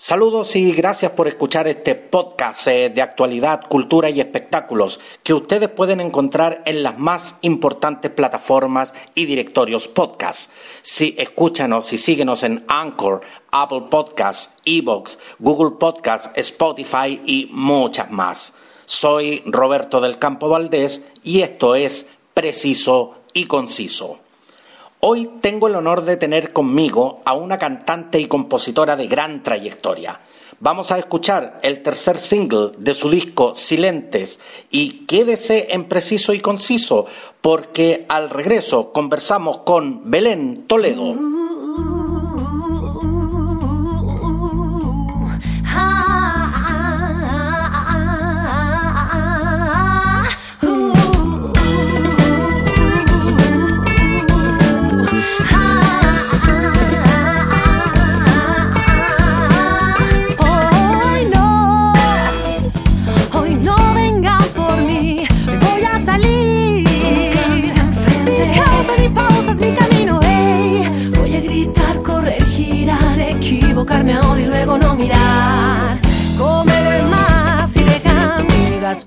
Saludos y gracias por escuchar este podcast eh, de actualidad, cultura y espectáculos que ustedes pueden encontrar en las más importantes plataformas y directorios podcast. Si escúchanos y síguenos en Anchor, Apple Podcasts, Evox, Google Podcasts, Spotify y muchas más. Soy Roberto del Campo Valdés y esto es Preciso y Conciso. Hoy tengo el honor de tener conmigo a una cantante y compositora de gran trayectoria. Vamos a escuchar el tercer single de su disco Silentes y quédese en preciso y conciso porque al regreso conversamos con Belén Toledo.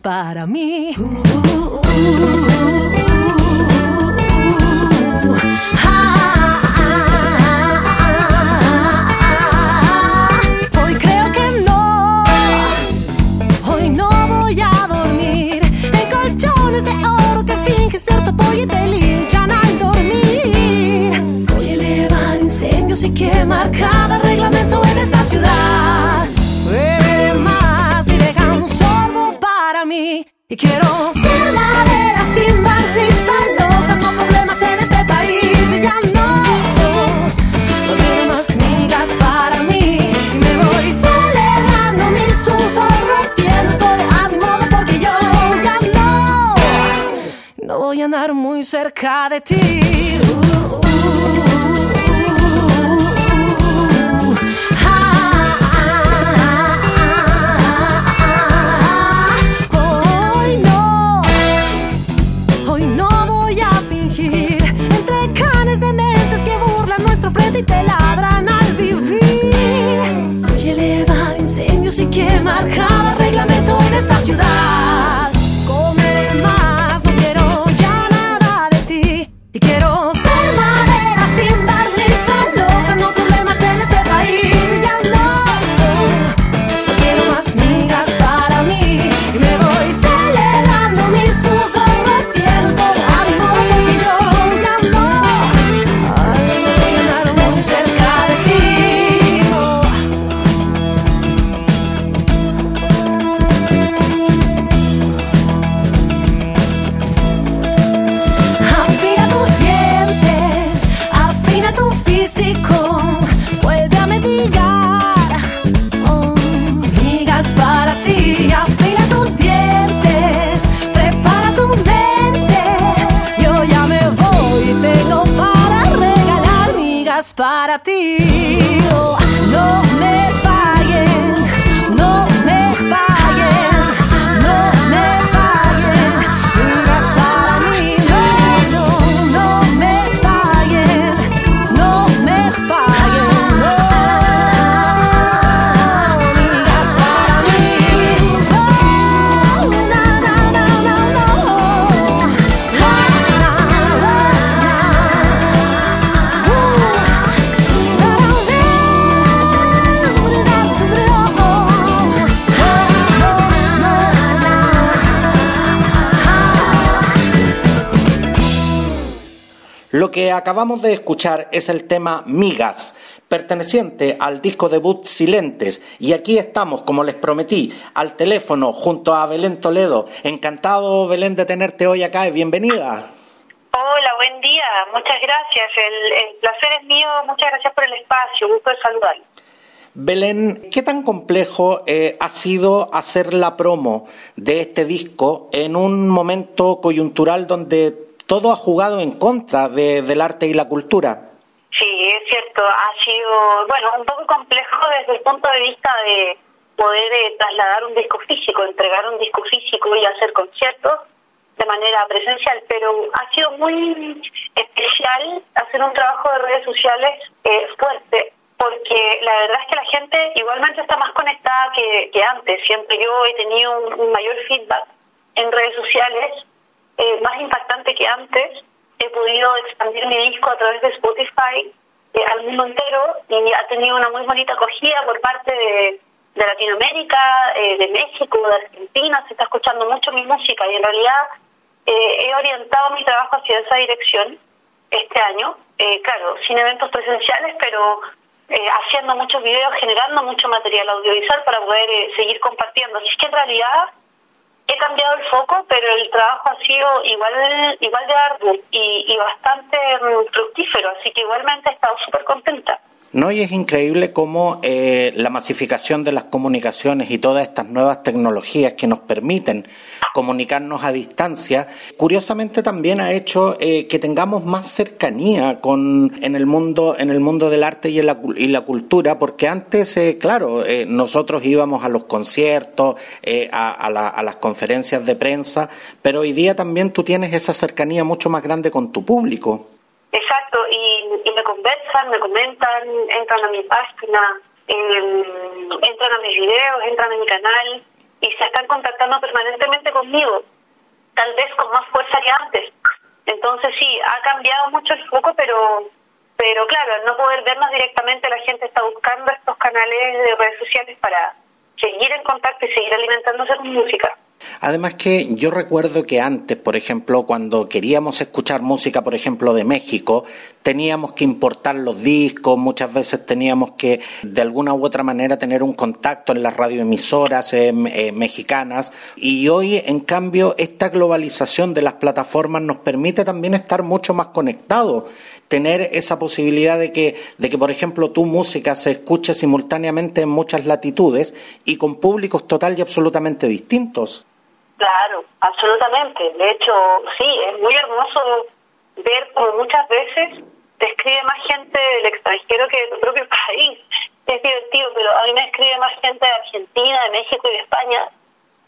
Para mí. Y quiero ser la vera sin barriza, loca, no problemas en este país. Y ya no, no quiero más migas para mí. Y me voy celebrando mi sudor, rompiendo todo a mi modo, porque yo ya no, no voy a andar muy cerca de ti. Uh, uh, quemar cada reglamento que acabamos de escuchar es el tema Migas, perteneciente al disco debut Silentes. Y aquí estamos, como les prometí, al teléfono junto a Belén Toledo. Encantado, Belén, de tenerte hoy acá y bienvenida. Hola, buen día, muchas gracias. El, el placer es mío, muchas gracias por el espacio, gusto de saludarlo. Belén, ¿qué tan complejo eh, ha sido hacer la promo de este disco en un momento coyuntural donde todo ha jugado en contra de- del arte y la cultura? Sí, es cierto, ha sido, bueno, un poco complejo desde el punto de vista de poder eh, trasladar un disco físico, entregar un disco físico y hacer conciertos de manera presencial, pero ha sido muy especial hacer un trabajo de redes sociales eh, fuerte porque la verdad es que la gente igualmente está más conectada que, que antes. Siempre yo he tenido un, mayor feedback en redes sociales, eh, más impactante que antes. He podido expandir mi disco a través de Spotify eh, al mundo entero y ha tenido una muy bonita acogida por parte de, Latinoamérica, eh, de México, de Argentina. Se está escuchando mucho mi música y en realidad he orientado mi trabajo hacia esa dirección este año. claro, sin eventos presenciales, pero eh, haciendo muchos videos, generando mucho material audiovisual para poder eh, seguir compartiendo. Así que en realidad he cambiado el foco, pero el trabajo ha sido igual igual de arduo y, y bastante mm, fructífero, así que igualmente he estado súper contenta. No, y es increíble cómo eh, la masificación de las comunicaciones y todas estas nuevas tecnologías que nos permiten comunicarnos a distancia, curiosamente también ha hecho eh, que tengamos más cercanía con en el mundo en el mundo del arte y, la, y la cultura, porque antes, eh, claro, nosotros íbamos a los conciertos, a, a las conferencias de prensa, pero hoy día también tú tienes esa cercanía mucho más grande con tu público. Exacto, y, me comentan, entran a mi página, entran a mis videos, entran a mi canal y se están contactando permanentemente conmigo, tal vez con más fuerza que antes. Entonces sí, ha cambiado mucho el foco, pero pero claro, al no poder vernos directamente, la gente está buscando estos canales de redes sociales para seguir en contacto y seguir alimentándose con música. Además que yo recuerdo que antes, por ejemplo, cuando queríamos escuchar música, por ejemplo, de México, teníamos que importar los discos, muchas veces teníamos que de alguna u otra manera tener un contacto en las radioemisoras eh, eh, mexicanas y hoy, en cambio, esta globalización de las plataformas nos permite también estar mucho más conectados tener esa posibilidad de que, de que, por ejemplo, tu música se escuche simultáneamente en muchas latitudes y con públicos total y absolutamente distintos. Claro, absolutamente. De hecho, sí, es muy hermoso ver como muchas veces te escribe más gente del extranjero que de tu propio país. Es divertido, pero a mí me escribe más gente de Argentina, de México y de España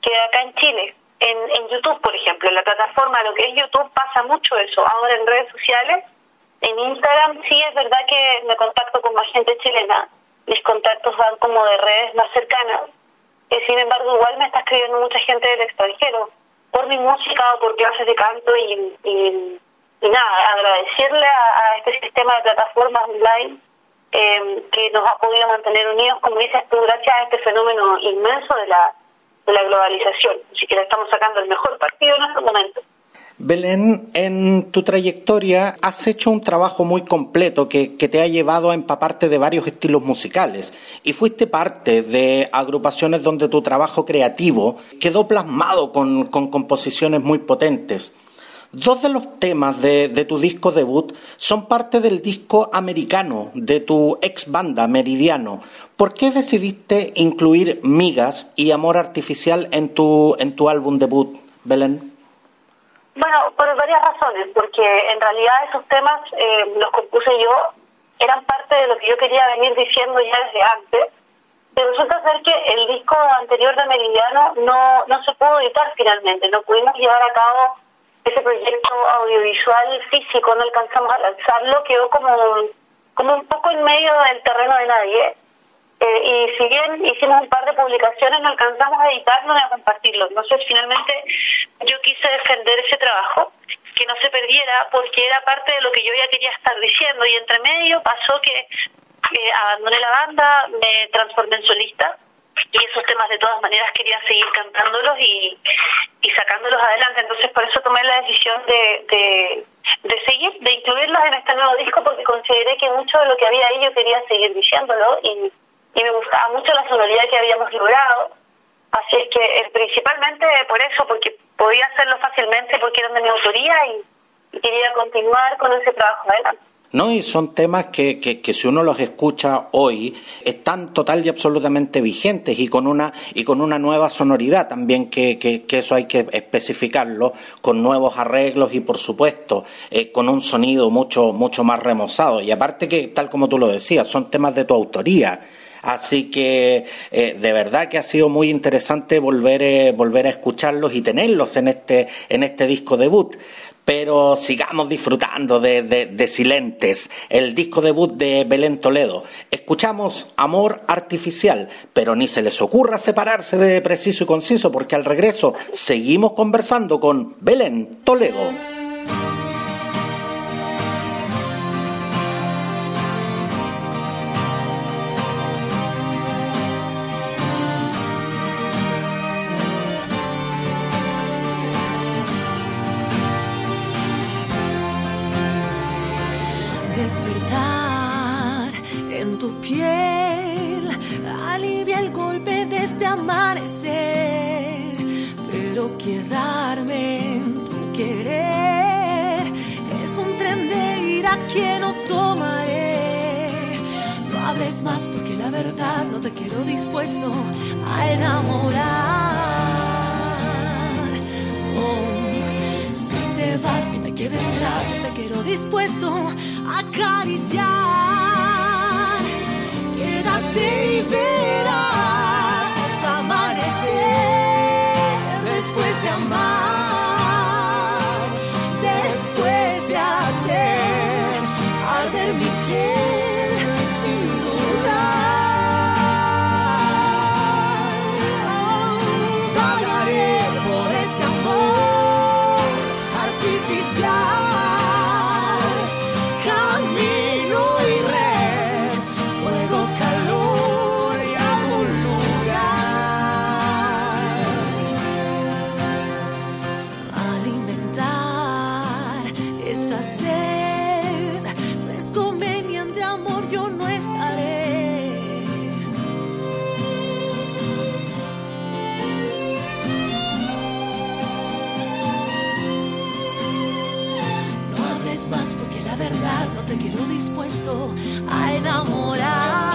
que acá en Chile. En, en YouTube, por ejemplo, en la plataforma, lo que es YouTube, pasa mucho eso. Ahora en redes sociales, en Instagram, sí es verdad que me contacto con más gente chilena. Mis contactos van como de redes más cercanas sin embargo, igual me está escribiendo mucha gente del extranjero por mi música o por clases de canto y, y, nada, agradecerle a, este sistema de plataformas online em, que nos ha podido mantener unidos, como dices tú, gracias a este fenómeno inmenso de la, de la globalización. Así que le estamos sacando el mejor partido en este momento. Belén, en tu trayectoria has hecho un trabajo muy completo que, te ha llevado a empaparte de varios estilos musicales y fuiste parte de agrupaciones donde tu trabajo creativo quedó plasmado con, composiciones muy potentes. Dos de los temas de, de, tu disco debut son parte del disco americano de tu ex banda Meridiano. ¿Por qué decidiste incluir Migas y Amor Artificial en tu, en tu álbum debut, Belén? Bueno, por varias razones, porque en realidad esos temas eh, los compuse yo, eran parte de lo que yo quería venir diciendo ya desde antes, pero resulta ser que el disco anterior de Meridiano no, no se pudo editar finalmente, no pudimos llevar a cabo ese proyecto audiovisual físico, no alcanzamos a lanzarlo, quedó como, como un poco en medio del terreno de nadie. Eh, y si bien hicimos un par de publicaciones, no alcanzamos a editarlo ni a compartirlo. Entonces, finalmente, yo quise defender ese trabajo, que no se perdiera, porque era parte de lo que yo ya quería estar diciendo. Y entre medio pasó que abandoné la banda, me transformé en solista, y esos temas de todas maneras quería seguir cantándolos y, y sacándolos adelante. Entonces, por eso tomé la decisión de, de, de seguir, de incluirlos en este nuevo disco, porque consideré que mucho de lo que había ahí yo quería seguir diciéndolo y y me gustaba mucho la sonoridad que habíamos logrado. Así es que eh, principalmente por eso, porque podía hacerlo fácilmente porque eran de mi autoría y, quería continuar con ese trabajo adelante. No, y son temas que, que, si uno los escucha hoy están total y absolutamente vigentes y con una y con una nueva sonoridad también que, que, eso hay que especificarlo con nuevos arreglos y por supuesto eh, con un sonido mucho mucho más remozado y aparte que tal como tú lo decías son temas de tu autoría Así que eh, de verdad que ha sido muy interesante volver, eh, volver a escucharlos y tenerlos en este, en este disco debut. pero sigamos disfrutando de, de, de, Silentes, el disco debut de Belén Toledo. Escuchamos Amor Artificial, pero ni se les ocurra separarse de Preciso y Conciso, porque al regreso seguimos conversando con Belén Toledo. Más porque la verdad no te quiero dispuesto a enamorar. Oh, si te vas, dime que vendrás, yo te quiero dispuesto a acariciar. Quédate y verás dispuesto a enamorar.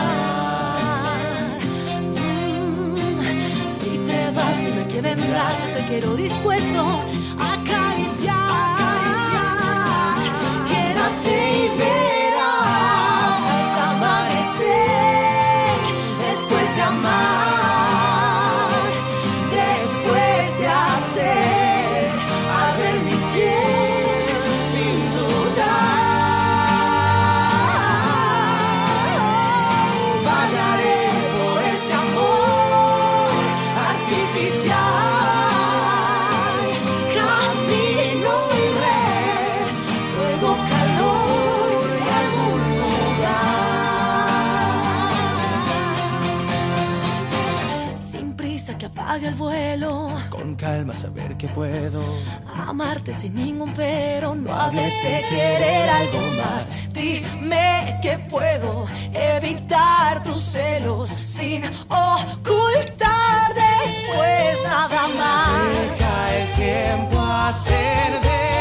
Mm, Si te vas, dime que vendrás, yo te quiero dispuesto vuelo. Con calma saber que puedo. Amarte sin ningún pero, no hables de querer algo más. Dime que puedo evitar tus celos sin ocultar después nada más. Deja el tiempo hacer de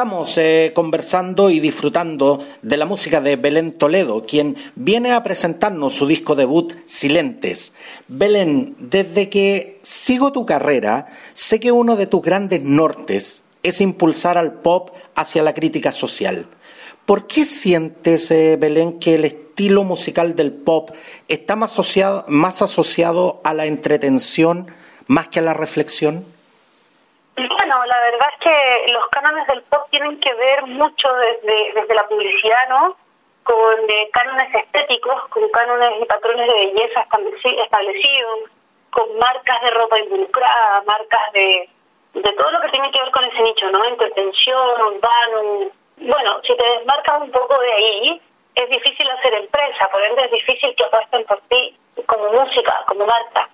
Estamos eh, conversando y disfrutando de la música de Belén Toledo, quien viene a presentarnos su disco debut Silentes. Belén, desde que sigo tu carrera, sé que uno de tus grandes nortes es impulsar al pop hacia la crítica social. ¿Por qué sientes, eh, Belén, que el estilo musical del pop está más asociado, más asociado a la entretención más que a la reflexión? Bueno, la verdad es que los cánones del pop tienen que ver mucho desde, desde la publicidad, ¿no? Con eh, cánones estéticos, con cánones y patrones de belleza estableci- establecidos, con marcas de ropa involucrada, marcas de, de todo lo que tiene que ver con ese nicho, ¿no? Entretención, urbano. Bueno, si te desmarcas un poco de ahí, es difícil hacer empresa, por ende es difícil que apuesten por ti como música, como marca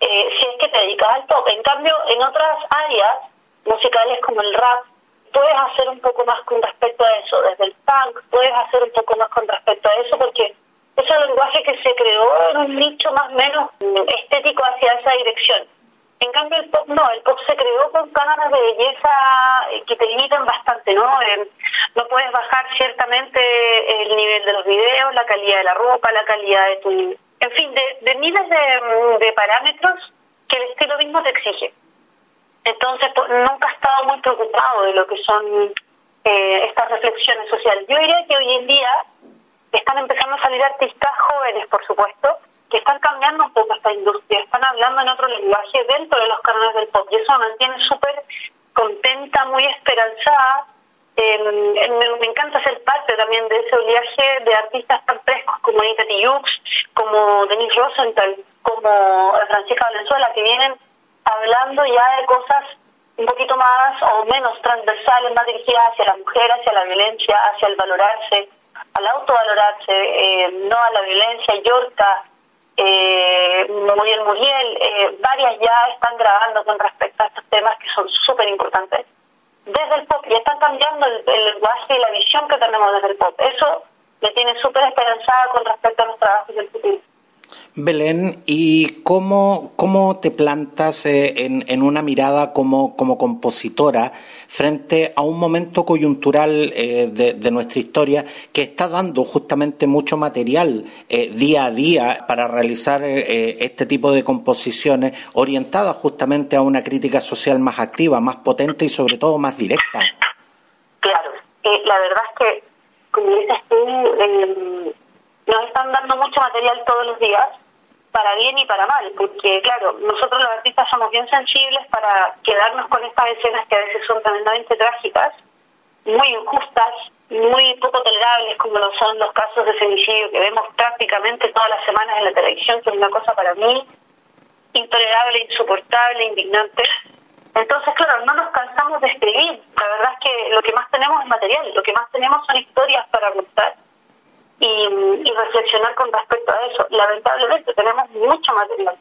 eh, si es que te dedicas al pop. En cambio, en otras áreas musicales como el rap, puedes hacer un poco más con respecto a eso. Desde el punk puedes hacer un poco más con respecto a eso porque es el lenguaje que se creó en un nicho más o menos estético hacia esa dirección. En cambio, el pop no, el pop se creó con cánones de belleza eh, que te limitan bastante, ¿no? No puedes bajar ciertamente el nivel de los videos, la calidad de la ropa, la calidad de tu... En fin, de, de miles de, de parámetros que el estilo mismo te exige. Entonces, pues, nunca he estado muy preocupado de lo que son eh, estas reflexiones sociales. Yo diría que hoy en día están empezando a salir artistas jóvenes, por supuesto, que están cambiando un poco esta industria, están hablando en otro lenguaje dentro de los cánones del pop y eso me mantiene súper contenta, muy esperanzada. Me, encanta ser parte también de ese oleaje de artistas tan frescos como Anita Tijoux, como Denise Rosenthal, como Francisca Valenzuela, que vienen hablando ya de cosas un poquito más o menos transversales, más dirigidas hacia la mujer, hacia la violencia, hacia el valorarse, al autovalorarse, eh, no a la violencia. Yorka, eh, Muriel Muriel, eh, varias ya están grabando con respecto a estos temas que son súper importantes. Desde el pop, y están cambiando el, el lenguaje y la visión que tenemos desde el pop. Eso me tiene súper esperanzada con respecto a los trabajos del futuro. Belén, ¿y cómo, cómo te plantas eh, en, en, una mirada como, como, compositora frente a un momento coyuntural eh, de, de, nuestra historia que está dando justamente mucho material eh, día a día para realizar este tipo de composiciones orientadas justamente a una crítica social más activa, más potente y sobre todo más directa? Claro, la verdad es que, como dices tú, nos están dando mucho material todos los días, para bien y para mal, porque claro, nosotros los artistas somos bien sensibles para quedarnos con estas escenas que a veces son tremendamente trágicas, muy injustas, muy poco tolerables, como lo son los casos de femicidio que vemos prácticamente todas las semanas en la televisión, que es una cosa para mí intolerable, insoportable, indignante. Entonces, claro, no nos cansamos de escribir. La verdad es que lo que más tenemos es material, lo que más tenemos son historias para contar y, y, reflexionar con respecto a eso. Lamentablemente tenemos mucho material,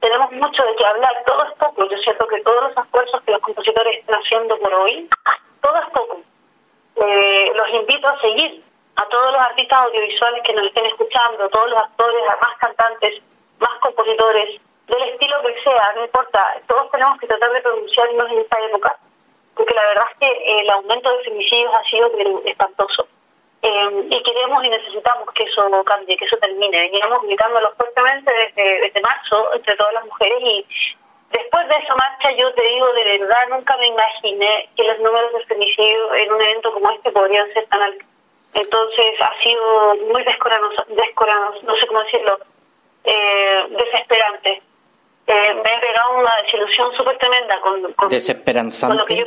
tenemos mucho de qué hablar, todo es poco. Yo siento que todos los esfuerzos que los compositores están haciendo por hoy, todo es poco. Eh, los invito a seguir a todos los artistas audiovisuales que nos estén escuchando, todos los actores, a más cantantes, más compositores, del estilo que sea, no importa, todos tenemos que tratar de pronunciarnos en esta época, porque la verdad es que el aumento de femicidios ha sido espantoso. Eh, y queremos y necesitamos que eso cambie, que eso termine. Veníamos gritándolo fuertemente desde, desde marzo entre todas las mujeres y después de esa marcha yo te digo de verdad nunca me imaginé que los números de femicidio en un evento como este podrían ser tan altos. Entonces ha sido muy descoranos, descoranos no sé cómo decirlo, eh, desesperante. Eh, me he pegado una desilusión súper tremenda con, con, Desesperanzante. con lo que yo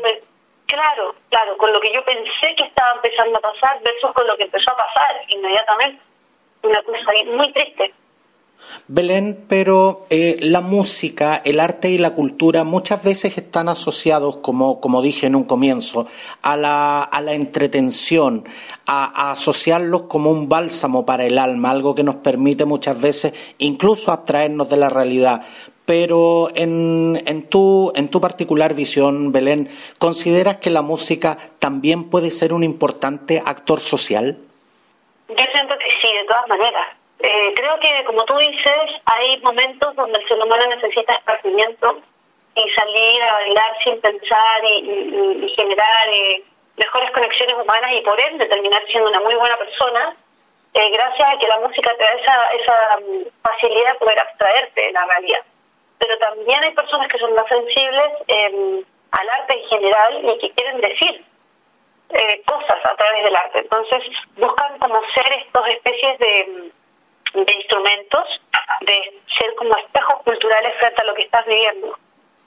Claro, claro, con lo que yo pensé que estaba empezando a pasar versus con lo que empezó a pasar inmediatamente. Una cosa muy triste. Belén, pero eh, la música, el arte y la cultura muchas veces están asociados, como, como dije en un comienzo, a la, a la entretención, a, a, asociarlos como un bálsamo para el alma, algo que nos permite muchas veces incluso abstraernos de la realidad. Pero en, en, tu, en tu particular visión, Belén, ¿consideras que la música también puede ser un importante actor social? Yo siento que sí, de todas maneras. Eh, creo que, como tú dices, hay momentos donde el ser humano necesita esparcimiento y salir a bailar sin pensar y, generar eh, mejores conexiones humanas y por ende terminar siendo una muy buena persona, eh, gracias a que la música te da esa, esa facilidad de poder abstraerte de la realidad pero también hay personas que son más sensibles eh, al arte en general y que quieren decir eh, cosas a través del arte. Entonces buscan como ser estos especies de, de instrumentos, de ser como espejos culturales frente a lo que estás viviendo.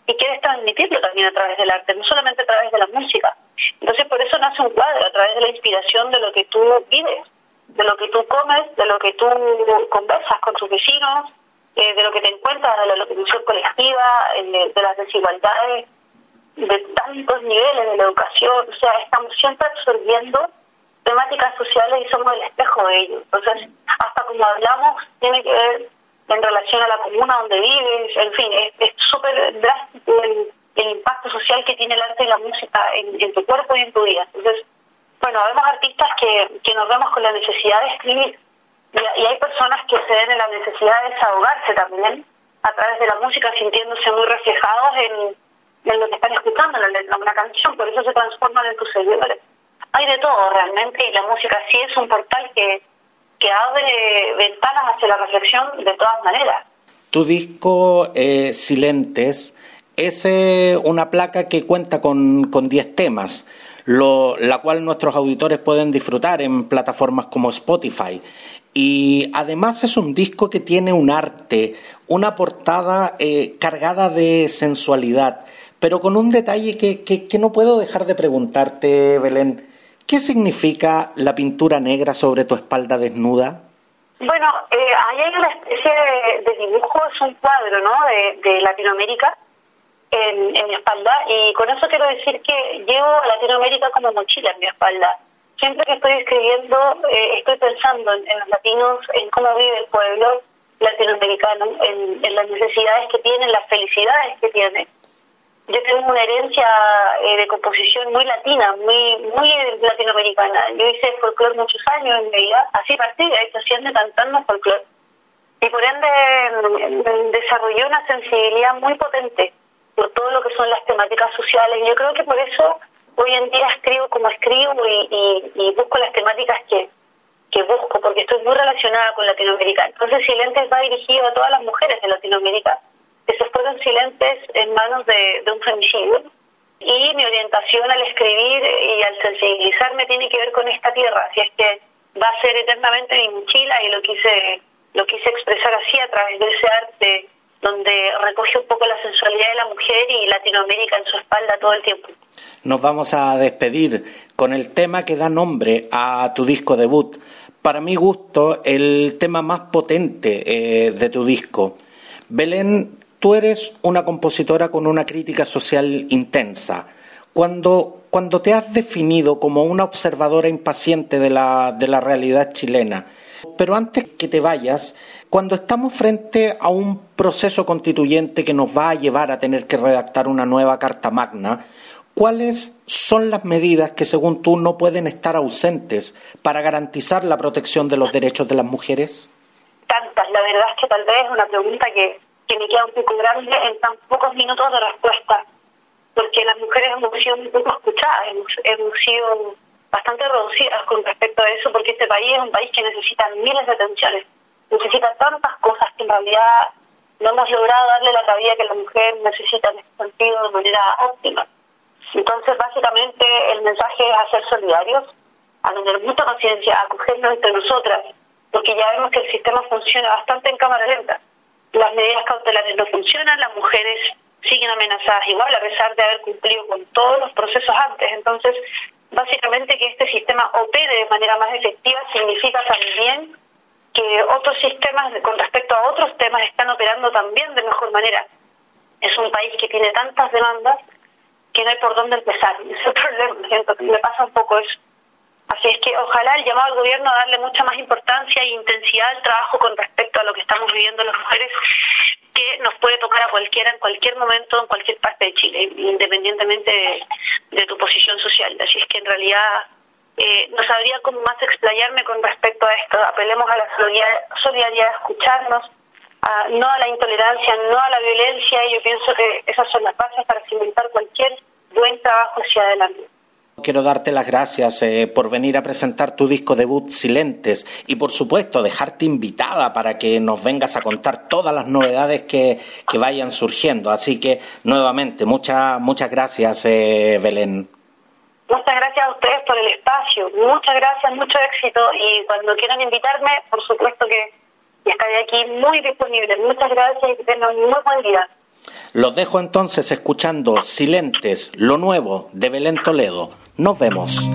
Y quieres transmitirlo también a través del arte, no solamente a través de la música. Entonces por eso nace un cuadro, a través de la inspiración de lo que tú vives, de lo que tú comes, de lo que tú conversas con tus vecinos, eh, de lo que te encuentras, de la locomoción colectiva, eh, de las desigualdades, de tantos niveles de la educación. O sea, estamos siempre absorbiendo temáticas sociales y somos el espejo de ello. Entonces, hasta como hablamos, tiene que ver en relación a la comuna donde vives, en fin, es súper drástico el, el, impacto social que tiene el arte y la música en, en tu cuerpo y en tu vida. Entonces, bueno, vemos artistas que, que nos vemos con la necesidad de escribir y, hay personas que se ven en la necesidad de desahogarse también a través de la música, sintiéndose muy reflejados en, lo que están escuchando, en la, una canción, por eso se transforman en tus seguidores. Hay de todo realmente y la música sí es un portal que, que abre ventanas hacia la reflexión de todas maneras. Tu disco eh, Silentes es eh, una placa que cuenta con 10 temas lo, la cual nuestros auditores pueden disfrutar en plataformas como Spotify. Y además es un disco que tiene un arte, una portada eh, cargada de sensualidad, pero con un detalle que, que, no puedo dejar de preguntarte, Belén. ¿Qué significa la pintura negra sobre tu espalda desnuda? Bueno, eh, ahí hay una especie de, dibujo, es un cuadro ¿no? de, de Latinoamérica en, en mi espalda y con eso quiero decir que llevo a Latinoamérica como mochila en mi espalda. Siempre que estoy escribiendo eh, estoy pensando en, los latinos, en cómo vive el pueblo latinoamericano, en, las necesidades que tiene, las felicidades que tiene. Yo tengo una herencia eh, de composición muy latina, muy muy latinoamericana. Yo hice folclore muchos años en mi vida, así partí, siendo cantando folclore. Y por ende desarrollé una sensibilidad muy potente por todo lo que son las temáticas sociales. Yo creo que por eso hoy en día escribo como escribo y, busco las temáticas que, que busco, porque estoy muy relacionada con Latinoamérica. Entonces Silentes va dirigido a todas las mujeres de Latinoamérica que se fueron silentes en manos de, de un femicidio. Y mi orientación al escribir y al sensibilizarme tiene que ver con esta tierra, así es que va a ser eternamente mi mochila y lo quise, lo quise expresar así a través de ese arte donde recoge un poco la sensualidad de la mujer y Latinoamérica en su espalda todo el tiempo. Nos vamos a despedir con el tema que da nombre a tu disco debut. Para mi gusto, el tema más potente eh, de tu disco. Belén, tú eres una compositora con una crítica social intensa. Cuando, cuando te has definido como una observadora impaciente de la, de la realidad chilena, pero antes que te vayas, cuando estamos frente a un proceso constituyente que nos va a llevar a tener que redactar una nueva Carta Magna, ¿cuáles son las medidas que, según tú, no pueden estar ausentes para garantizar la protección de los derechos de las mujeres? Tantas, la verdad es que tal vez es una pregunta que, que me queda un poco grande en tan pocos minutos de respuesta, porque las mujeres hemos sido muy poco escuchadas, hemos, hemos sido bastante reducidas con respecto a eso, porque este país es un país que necesita miles de atenciones, necesita tantas cosas que en realidad no hemos logrado darle la cabida que la mujer necesita en este sentido de manera óptima. Entonces, básicamente, el mensaje es a ser solidarios, a tener mucha paciencia, a acogernos entre nosotras, porque ya vemos que el sistema funciona bastante en cámara lenta. Las medidas cautelares no funcionan, las mujeres siguen amenazadas igual, a pesar de haber cumplido con todos los procesos antes. Entonces, básicamente que este sistema opere de manera más efectiva significa también que otros sistemas con respecto a otros temas están operando también de mejor manera. Es un país que tiene tantas demandas que no hay por dónde empezar. Es el problema, siento que me pasa un poco eso. Así es que ojalá el llamado al gobierno a darle mucha más importancia e intensidad al trabajo con respecto a lo que estamos viviendo las mujeres, que nos puede tocar a cualquiera en cualquier momento, en cualquier parte de Chile, independientemente de, de tu posición social. Así es que en realidad eh, no sabría cómo más explayarme con respecto a esto. Apelemos a la solidaridad, a escucharnos, no a la intolerancia, no a la violencia, y yo pienso que esas son las bases para cimentar cualquier buen trabajo hacia adelante. Quiero darte las gracias eh, por venir a presentar tu disco debut Silentes y por supuesto dejarte invitada para que nos vengas a contar todas las novedades que, que vayan surgiendo. Así que nuevamente muchas muchas gracias eh, Belén. Muchas gracias a ustedes por el espacio. Muchas gracias, mucho éxito. Y cuando quieran invitarme, por supuesto que estaré aquí muy disponible. Muchas gracias y que tengan un muy buen día. Los dejo entonces escuchando Silentes, lo nuevo de Belén Toledo. Nos vemos.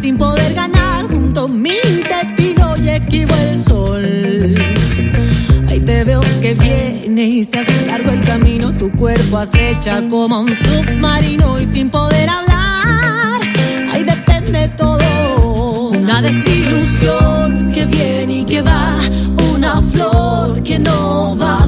Sin poder ganar junto mi intestino y esquivo el sol. Ahí te veo que viene y se hace largo el camino, tu cuerpo acecha como un submarino y sin poder hablar, ahí depende todo. Una desilusión que viene y que va, una flor que no va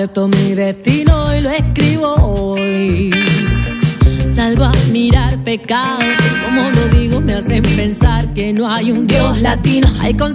acepto mi destino y lo escribo hoy. Salgo a mirar pecado como lo digo me hacen pensar que no hay un Dios latino. Hay con